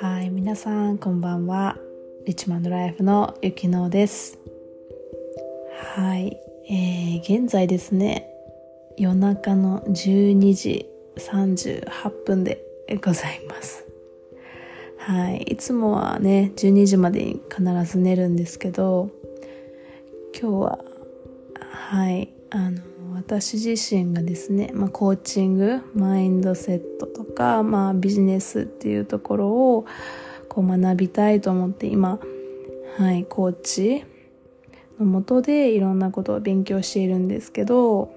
はい皆さんこんばんは。リッチマンドライフのゆきのです。はい、えー、現在ですね夜中の12時38分でございます。はいいつもはね12時までに必ず寝るんですけど今日ははいあの私自身がですね、まあ、コーチングマインドセットとか、まあ、ビジネスっていうところをこう学びたいと思って今、はい、コーチのもとでいろんなことを勉強しているんですけど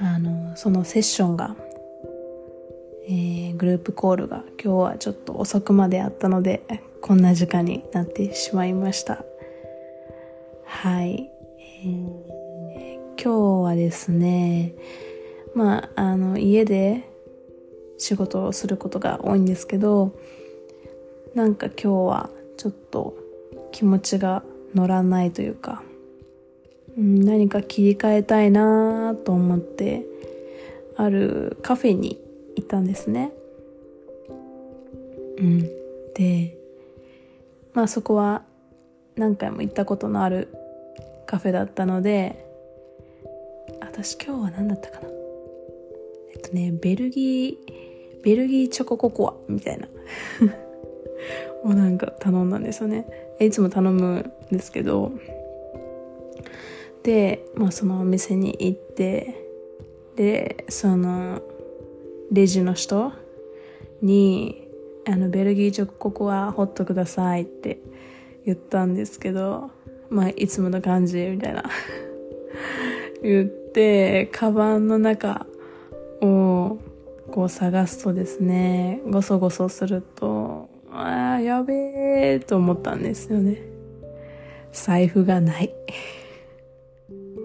あのそのセッションが、えー、グループコールが今日はちょっと遅くまであったのでこんな時間になってしまいました。はい、えー今日はですね、まあ、あの、家で仕事をすることが多いんですけど、なんか今日はちょっと気持ちが乗らないというか、うん、何か切り替えたいなと思って、あるカフェに行ったんですね。うん。で、まあそこは何回も行ったことのあるカフェだったので、私今日は何だったかな？えっとねベルギーベルギーチョコココアみたいな。をなんか頼んだんですよね。いつも頼むんですけど。でまあそのお店に行ってでそのレジの人にあのベルギーチョコココアホットくださいって言ったんですけどまあいつもの感じみたいな。言って、カバンの中をこう探すとですね、ごそごそすると、ああ、やべえと思ったんですよね。財布がない。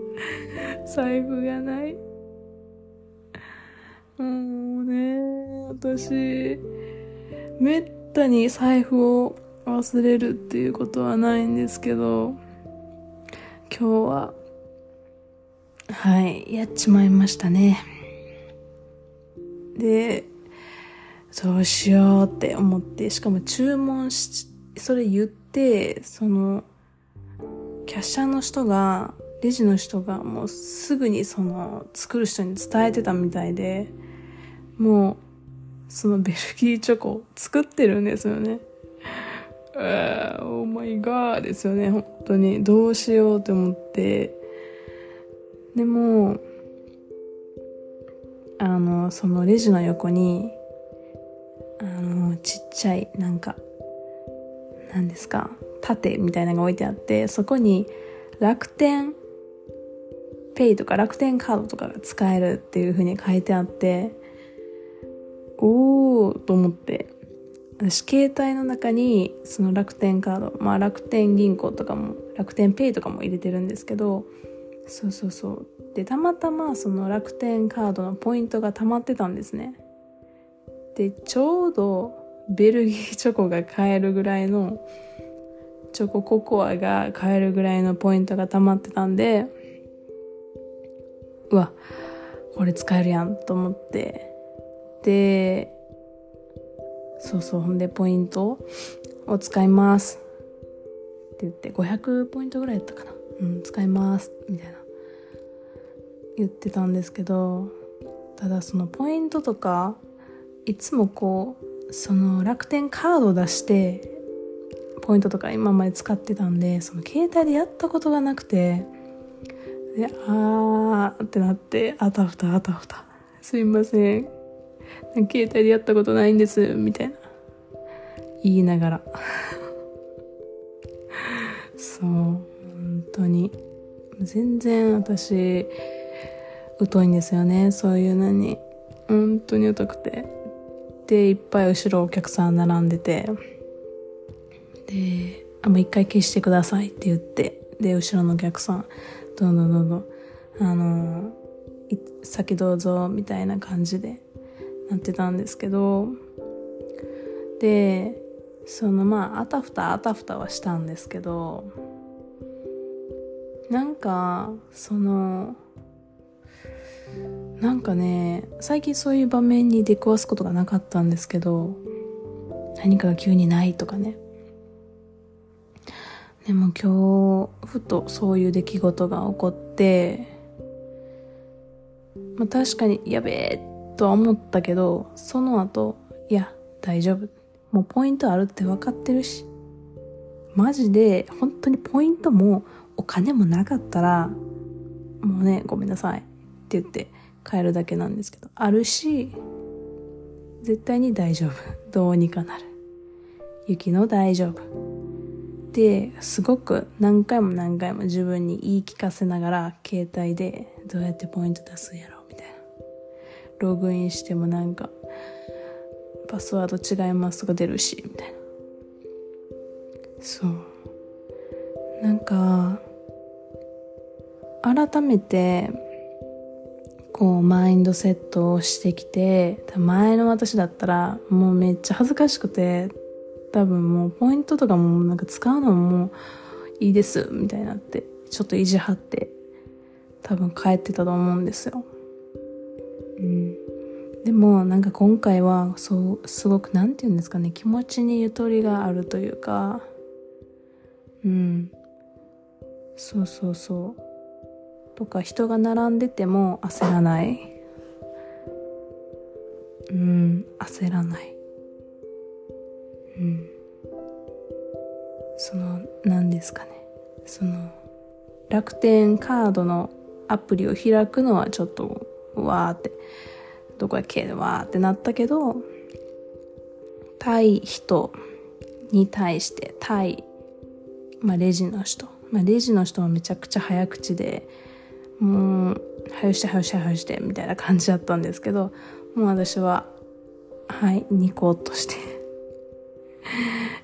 財布がない。もうね、私、めったに財布を忘れるっていうことはないんですけど、今日ははい、やっちまいましたね。で、どうしようって思って、しかも注文し、それ言って、その、キャッシャーの人が、レジの人がもうすぐにその、作る人に伝えてたみたいで、もう、そのベルギーチョコ作ってるんですよね。オーマイガーですよね、本当に。どうしようって思って、でもあのそのレジの横にあのちっちゃいなんか何ですか盾みたいなのが置いてあってそこに楽天ペイとか楽天カードとかが使えるっていう風に書いてあっておおと思って私携帯の中にその楽天カードまあ楽天銀行とかも楽天ペイとかも入れてるんですけどそうそうそう。でたまたまその楽天カードのポイントが溜まってたんですね。でちょうどベルギーチョコが買えるぐらいのチョコココアが買えるぐらいのポイントが溜まってたんでうわこれ使えるやんと思って。でそうそう。ほんでポイントを使います。って言って500ポイントぐらいやったかな。うん使います。みたいな。言ってたんですけどただそのポイントとかいつもこうその楽天カード出してポイントとか今まで使ってたんでその携帯でやったことがなくてであーってなってあたふたあたふたすいません。携帯でやったことないんですみたいな。言いながら。そう。全然私疎いんですよね。そういうのに。本当に疎くて。でいっぱい後ろお客さん並んでて。であもう一回消してくださいって言って。で後ろのお客さんどんどんどんどん。あの先どうぞみたいな感じで。なってたんですけど。でそのまああたふたあたふたはしたんですけど。なんかそのなんかね最近そういう場面に出くわすことがなかったんですけど何かが急にないとかね。でも今日ふとそういう出来事が起こってまあ確かにやべえとは思ったけどその後いや大丈夫。もうポイントあるって分かってるし。マジで本当にポイントもお金もなかったらもうねごめんなさい。って言って帰るだけなんですけど。あるし絶対に大丈夫。どうにかなる。雪の大丈夫。ですごく何回も何回も自分に言い聞かせながら携帯でどうやってポイント出すんやろみたいな。ログインしてもなんかパスワード違いますとか出るしみたいな。そう。なんか改めてこうマインドセットをしてきて前の私だったらもうめっちゃ恥ずかしくて多分もうポイントとかもなんか使うのもいいですみたいになってちょっと意地張って多分帰ってたと思うんですよ。うん。でもなんか今回はそうすごく何て言うんですかね気持ちにゆとりがあるというかうんそうそうそう。とか人が並んでても焦らない。うん焦らない。うん。その何ですかね。その楽天カードのアプリを開くのはちょっとわーってどこやっけわーってなったけど対人に対して対、まあ、レジの人、まあ、レジの人はめちゃくちゃ早口でもう早して早して早してみたいな感じだったんですけどもう私ははいニコッとして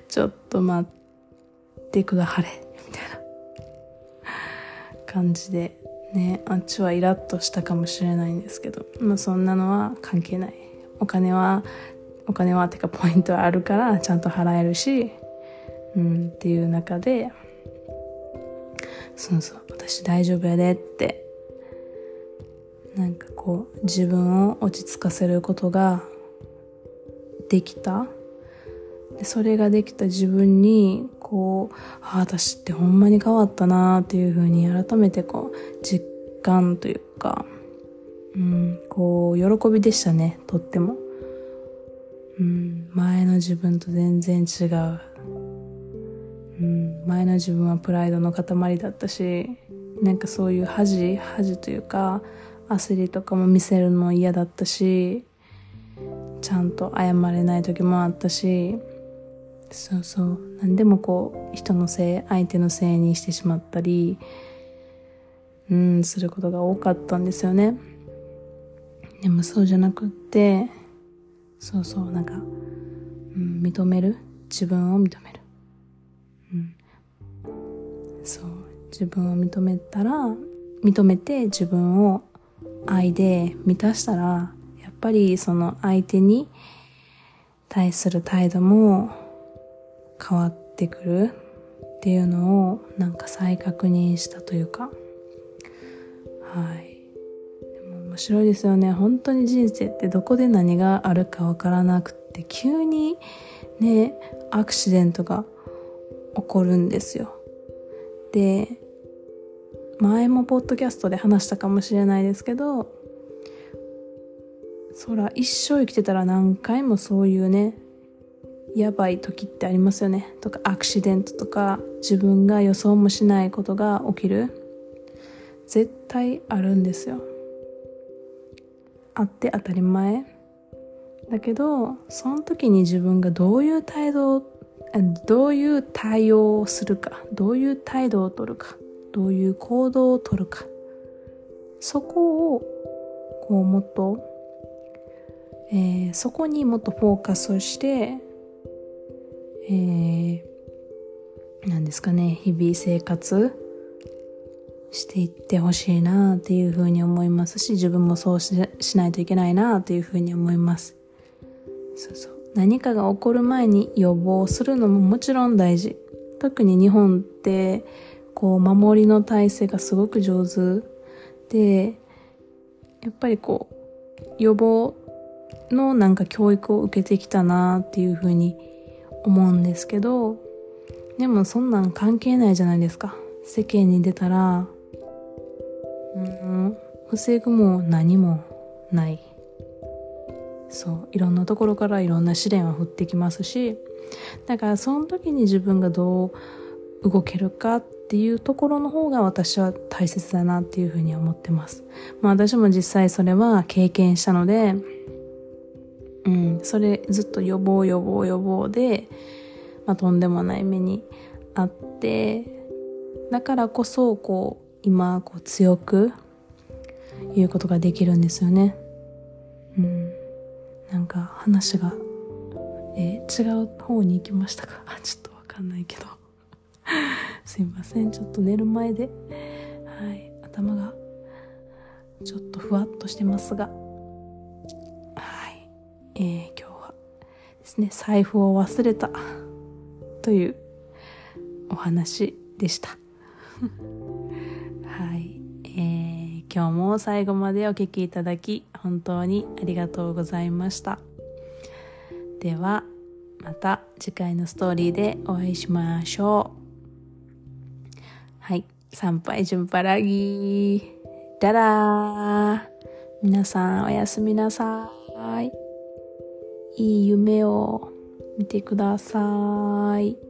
ちょっと待ってくだはれみたいな感じでねあっちはイラッとしたかもしれないんですけどまあそんなのは関係ない。お金はお金はてかポイントはあるからちゃんと払えるしうんっていう中でそうそう私大丈夫やでって。なんかこう自分を落ち着かせることができた。でそれができた。自分にこうあ私ってほんまに変わったなっていうふうに改めてこう実感というか、うん、こう喜びでしたね。とっても、うん、前の自分と全然違う、前の自分はプライドの塊だったしなんかそういう恥恥というか焦りとかも見せるの嫌だったしちゃんと謝れない時もあったしそうそう。何でもこう人のせい相手のせいにしてしまったりうんすることが多かったんですよね。でもそうじゃなくってそうそう。なんか、うん、認める？自分を認める。自分を認めたら認めて自分を愛で満たしたらやっぱりその相手に対する態度も変わってくるっていうのをなんか再確認したというか。はい。でも面白いですよね。本当に人生ってどこで何があるかわからなくって急にねアクシデントが起こるんですよ。で前もポッドキャストで話したかもしれないですけどそら一生生きてたら何回もそういうねやばい時ってありますよね。とかアクシデントとか自分が予想もしないことが起きる。絶対あるんですよ。あって当たり前。だけどその時に自分がどういう態度どういう対応をするかどういう態度を取るか。どういう行動を取るかそこをこうもっと、えー、そこにもっとフォーカスをしてえー、なんですかね、日々生活していってほしいなっていうふうに思いますし、自分もそうしないといけないなっていうふうに思います。そうそう。何かが起こる前に予防するのももちろん大事。特に日本って、こう、守りの体制がすごく上手。で、やっぱりこう予防のなんか教育を受けてきたなっていうふうに思うんですけどでもそんなん関係ないじゃないですか。世間に出たら。うん。防ぐも何もない。そう。いろんなところからいろんな試練は降ってきますし。だからその時に自分がどう動けるかっていうところの方が私は大切だなっていうふうに思ってます。まあ私も実際それは経験したので、うん、それずっと予防予防予防で、まあ、とんでもない目にあってだからこそこう今こう強く言うことができるんですよね。うん、なんか話が、えー、違う方に行きましたか？ちょっとわかんないけど すいません。ちょっと寝る前ではい頭がちょっとふわっとしてますがはいえー、今日はですね財布を忘れたというお話でした。はい、えー、今日も最後までお聴きいただき本当にありがとうございました。ではまた次回のストーリーでお会いしましょう。はい参拝順パラギだらー皆さんおやすみなさい。いい夢を見てください。